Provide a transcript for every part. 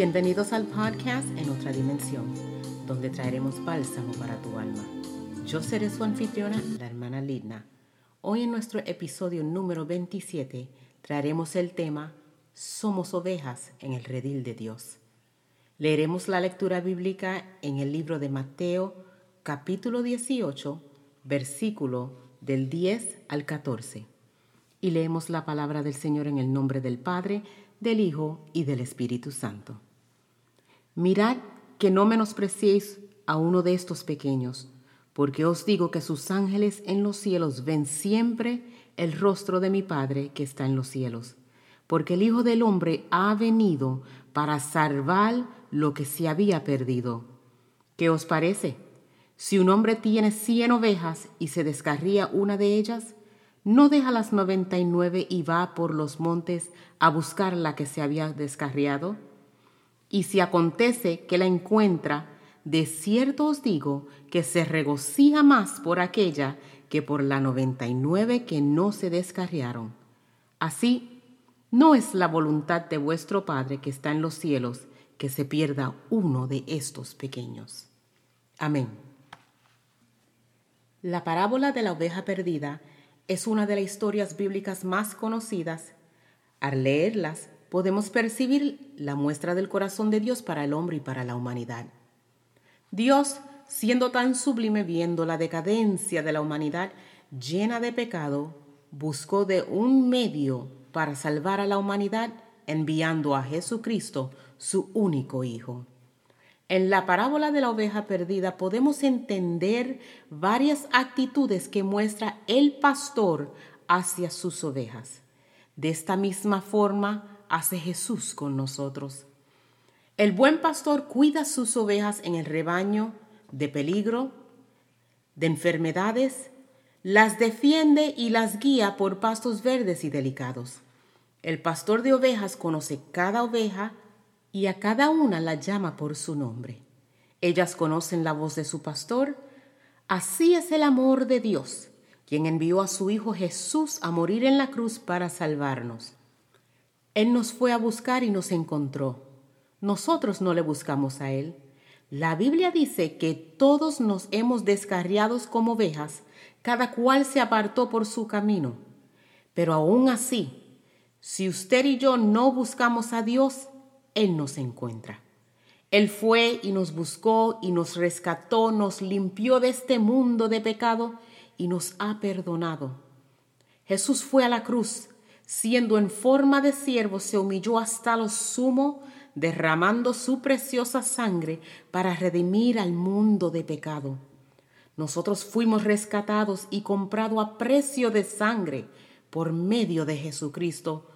Bienvenidos al podcast En otra dimensión, donde traeremos bálsamo para tu alma. Yo seré su anfitriona, la hermana Lidna. Hoy en nuestro episodio número 27 traeremos el tema Somos ovejas en el redil de Dios. Leeremos la lectura bíblica en el libro de Mateo, capítulo 18, versículo del 10 al 14. Y leemos la palabra del Señor en el nombre del Padre, del Hijo y del Espíritu Santo. Mirad que no menospreciéis a uno de estos pequeños, porque os digo que sus ángeles en los cielos ven siempre el rostro de mi Padre que está en los cielos, porque el Hijo del Hombre ha venido para salvar lo que se había perdido. ¿Qué os parece? Si un hombre tiene cien ovejas y se descarría una de ellas, ¿no deja las noventa y nueve y va por los montes a buscar la que se había descarriado? Y si acontece que la encuentra, de cierto os digo que se regocija más por aquella que por la noventa y nueve que no se descarriaron. Así, no es la voluntad de vuestro Padre que está en los cielos que se pierda uno de estos pequeños. Amén. La parábola de la oveja perdida es una de las historias bíblicas más conocidas. Al leerlas, podemos percibir la muestra del corazón de Dios para el hombre y para la humanidad. Dios, siendo tan sublime viendo la decadencia de la humanidad llena de pecado, buscó de un medio para salvar a la humanidad enviando a Jesucristo, su único Hijo. En la parábola de la oveja perdida podemos entender varias actitudes que muestra el pastor hacia sus ovejas. De esta misma forma hace Jesús con nosotros. El buen pastor cuida sus ovejas en el rebaño de peligro, de enfermedades, las defiende y las guía por pastos verdes y delicados. El pastor de ovejas conoce cada oveja y a cada una la llama por su nombre. Ellas conocen la voz de su pastor. Así es el amor de Dios, quien envió a su Hijo Jesús a morir en la cruz para salvarnos. Él nos fue a buscar y nos encontró. Nosotros no le buscamos a Él. La Biblia dice que todos nos hemos descarriados como ovejas, cada cual se apartó por su camino. Pero aún así, si usted y yo no buscamos a Dios, Él nos encuentra. Él fue y nos buscó y nos rescató, nos limpió de este mundo de pecado y nos ha perdonado. Jesús fue a la cruz siendo en forma de siervo, se humilló hasta lo sumo, derramando su preciosa sangre para redimir al mundo de pecado. Nosotros fuimos rescatados y comprados a precio de sangre por medio de Jesucristo.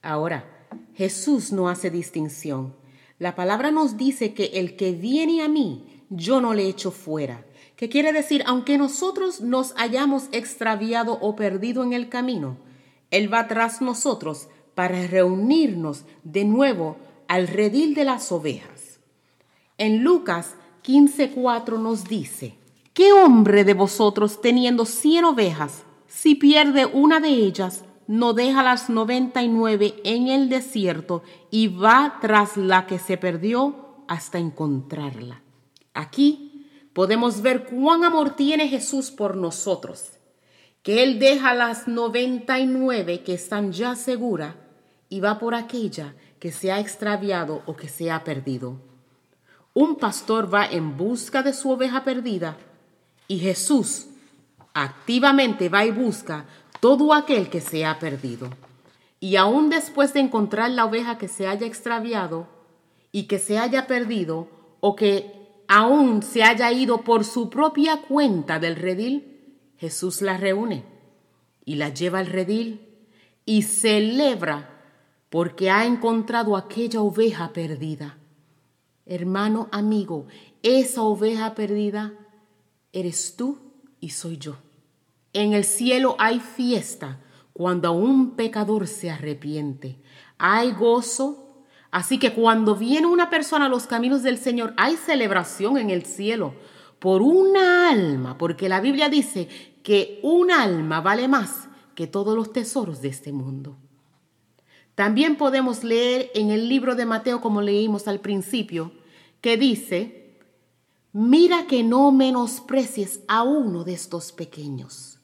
Ahora, Jesús no hace distinción. La palabra nos dice que el que viene a mí, yo no le echo fuera. ¿Qué quiere decir? Aunque nosotros nos hayamos extraviado o perdido en el camino, él va tras nosotros para reunirnos de nuevo al redil de las ovejas. En Lucas 15:4 nos dice, ¿qué hombre de vosotros teniendo cien ovejas, si pierde una de ellas, no deja las noventa y nueve en el desierto y va tras la que se perdió hasta encontrarla? Aquí podemos ver cuán amor tiene Jesús por nosotros que Él deja las 99 que están ya seguras y va por aquella que se ha extraviado o que se ha perdido. Un pastor va en busca de su oveja perdida y Jesús activamente va y busca todo aquel que se ha perdido. Y aún después de encontrar la oveja que se haya extraviado y que se haya perdido o que aún se haya ido por su propia cuenta del redil, Jesús la reúne y la lleva al redil y celebra porque ha encontrado aquella oveja perdida. Hermano, amigo, esa oveja perdida eres tú y soy yo. En el cielo hay fiesta cuando un pecador se arrepiente. Hay gozo. Así que cuando viene una persona a los caminos del Señor, hay celebración en el cielo por una alma, porque la Biblia dice que un alma vale más que todos los tesoros de este mundo. También podemos leer en el libro de Mateo, como leímos al principio, que dice, mira que no menosprecies a uno de estos pequeños,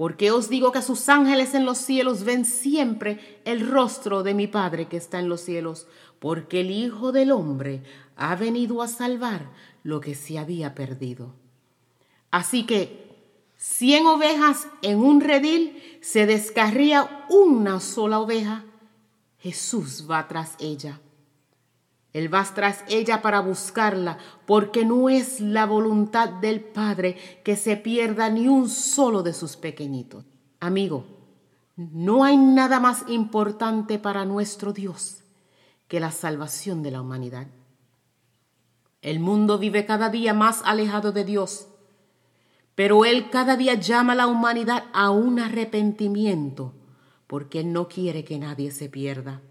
porque os digo que sus ángeles en los cielos ven siempre el rostro de mi Padre que está en los cielos, porque el Hijo del Hombre ha venido a salvar lo que se había perdido. Así que cien ovejas en un redil se descarría una sola oveja. Jesús va tras ella. Él va tras ella para buscarla, porque no es la voluntad del Padre que se pierda ni un solo de sus pequeñitos. Amigo, no hay nada más importante para nuestro Dios que la salvación de la humanidad. El mundo vive cada día más alejado de Dios pero Él cada día llama a la humanidad a un arrepentimiento, porque Él no quiere que nadie se pierda.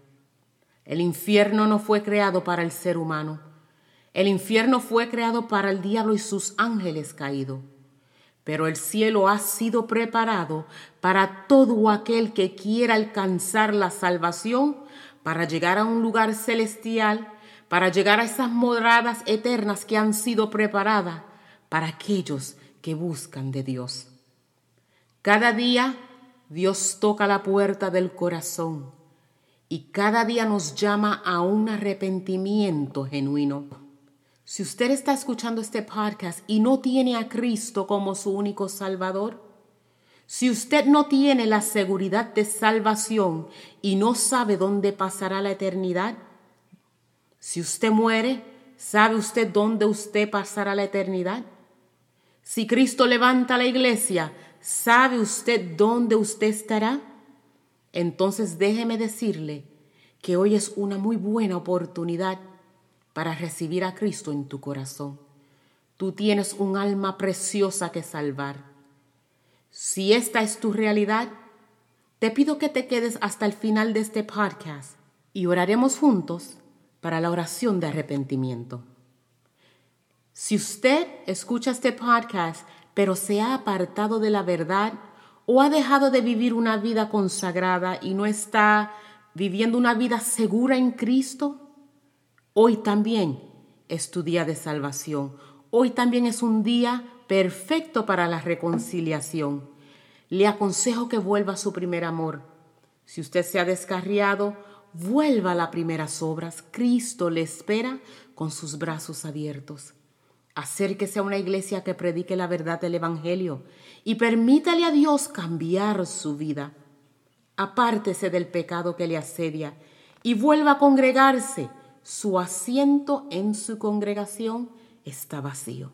El infierno no fue creado para el ser humano. El infierno fue creado para el diablo y sus ángeles caídos. Pero el cielo ha sido preparado para todo aquel que quiera alcanzar la salvación, para llegar a un lugar celestial, para llegar a esas moradas eternas que han sido preparadas para aquellos que buscan de Dios. Cada día Dios toca la puerta del corazón y cada día nos llama a un arrepentimiento genuino. Si usted está escuchando este podcast y no tiene a Cristo como su único Salvador, si usted no tiene la seguridad de salvación y no sabe dónde pasará la eternidad, si usted muere, ¿sabe usted dónde usted pasará la eternidad? Si Cristo levanta la iglesia, ¿sabe usted dónde usted estará? Entonces déjeme decirle que hoy es una muy buena oportunidad para recibir a Cristo en tu corazón. Tú tienes un alma preciosa que salvar. Si esta es tu realidad, te pido que te quedes hasta el final de este podcast y oraremos juntos para la oración de arrepentimiento. Si usted escucha este podcast, pero se ha apartado de la verdad o ha dejado de vivir una vida consagrada y no está viviendo una vida segura en Cristo, hoy también es tu día de salvación. Hoy también es un día perfecto para la reconciliación. Le aconsejo que vuelva a su primer amor. Si usted se ha descarriado, vuelva a las primeras obras. Cristo le espera con sus brazos abiertos. Acérquese a una iglesia que predique la verdad del Evangelio y permítale a Dios cambiar su vida. Apártese del pecado que le asedia y vuelva a congregarse. Su asiento en su congregación está vacío.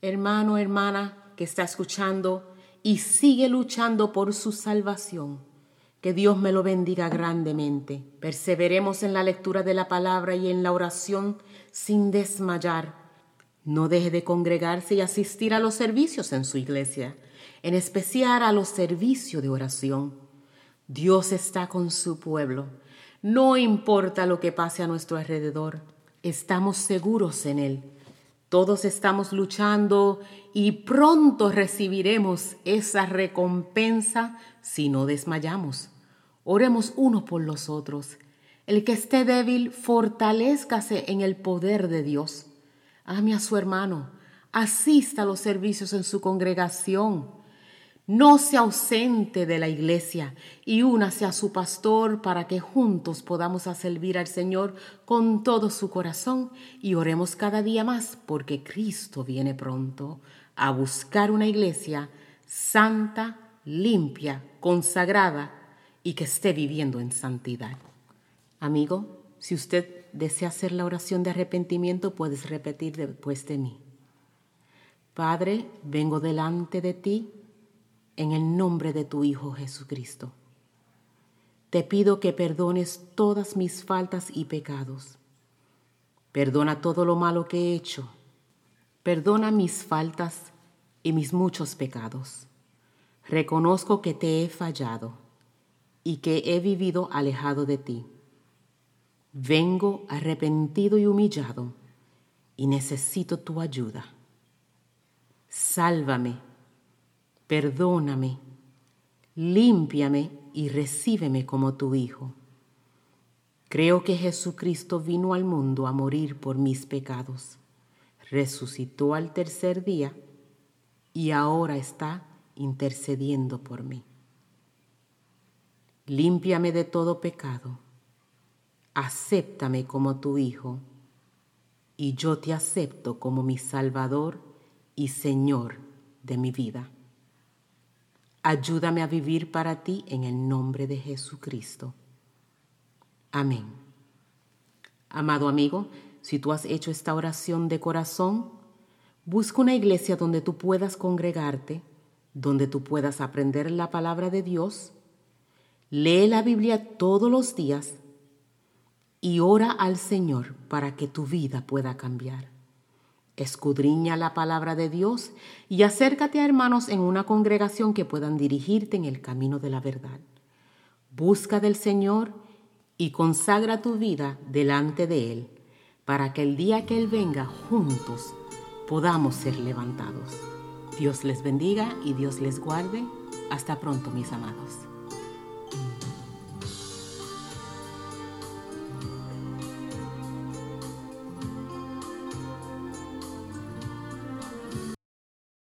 Hermano, hermana que está escuchando y sigue luchando por su salvación. Que Dios me lo bendiga grandemente. Perseveremos en la lectura de la palabra y en la oración sin desmayar no deje de congregarse y asistir a los servicios en su iglesia, en especial a los servicios de oración. Dios está con su pueblo. No importa lo que pase a nuestro alrededor, estamos seguros en Él. Todos estamos luchando y pronto recibiremos esa recompensa si no desmayamos. Oremos uno por los otros. El que esté débil, fortalezcase en el poder de Dios. Ame a su hermano, asista a los servicios en su congregación. No se ausente de la iglesia y únase a su pastor para que juntos podamos servir al Señor con todo su corazón y oremos cada día más porque Cristo viene pronto a buscar una iglesia santa, limpia, consagrada y que esté viviendo en santidad. Amigo, si usted desea hacer la oración de arrepentimiento, puedes repetir después de mí. Padre, vengo delante de ti en el nombre de tu Hijo Jesucristo. Te pido que perdones todas mis faltas y pecados. Perdona todo lo malo que he hecho. Perdona mis faltas y mis muchos pecados. Reconozco que te he fallado y que he vivido alejado de ti Vengo arrepentido y humillado y necesito tu ayuda. Sálvame, perdóname, límpiame y recíbeme como tu Hijo. Creo que Jesucristo vino al mundo a morir por mis pecados, resucitó al tercer día y ahora está intercediendo por mí. Límpiame de todo pecado, acéptame como tu Hijo, y yo te acepto como mi Salvador y Señor de mi vida. Ayúdame a vivir para ti en el nombre de Jesucristo. Amén. Amado amigo, si tú has hecho esta oración de corazón, busca una iglesia donde tú puedas congregarte, donde tú puedas aprender la palabra de Dios, lee la Biblia todos los días y ora al Señor para que tu vida pueda cambiar. Escudriña la palabra de Dios y acércate a hermanos en una congregación que puedan dirigirte en el camino de la verdad. Busca del Señor y consagra tu vida delante de Él, para que el día que Él venga juntos podamos ser levantados. Dios les bendiga y Dios les guarde. Hasta pronto, mis amados.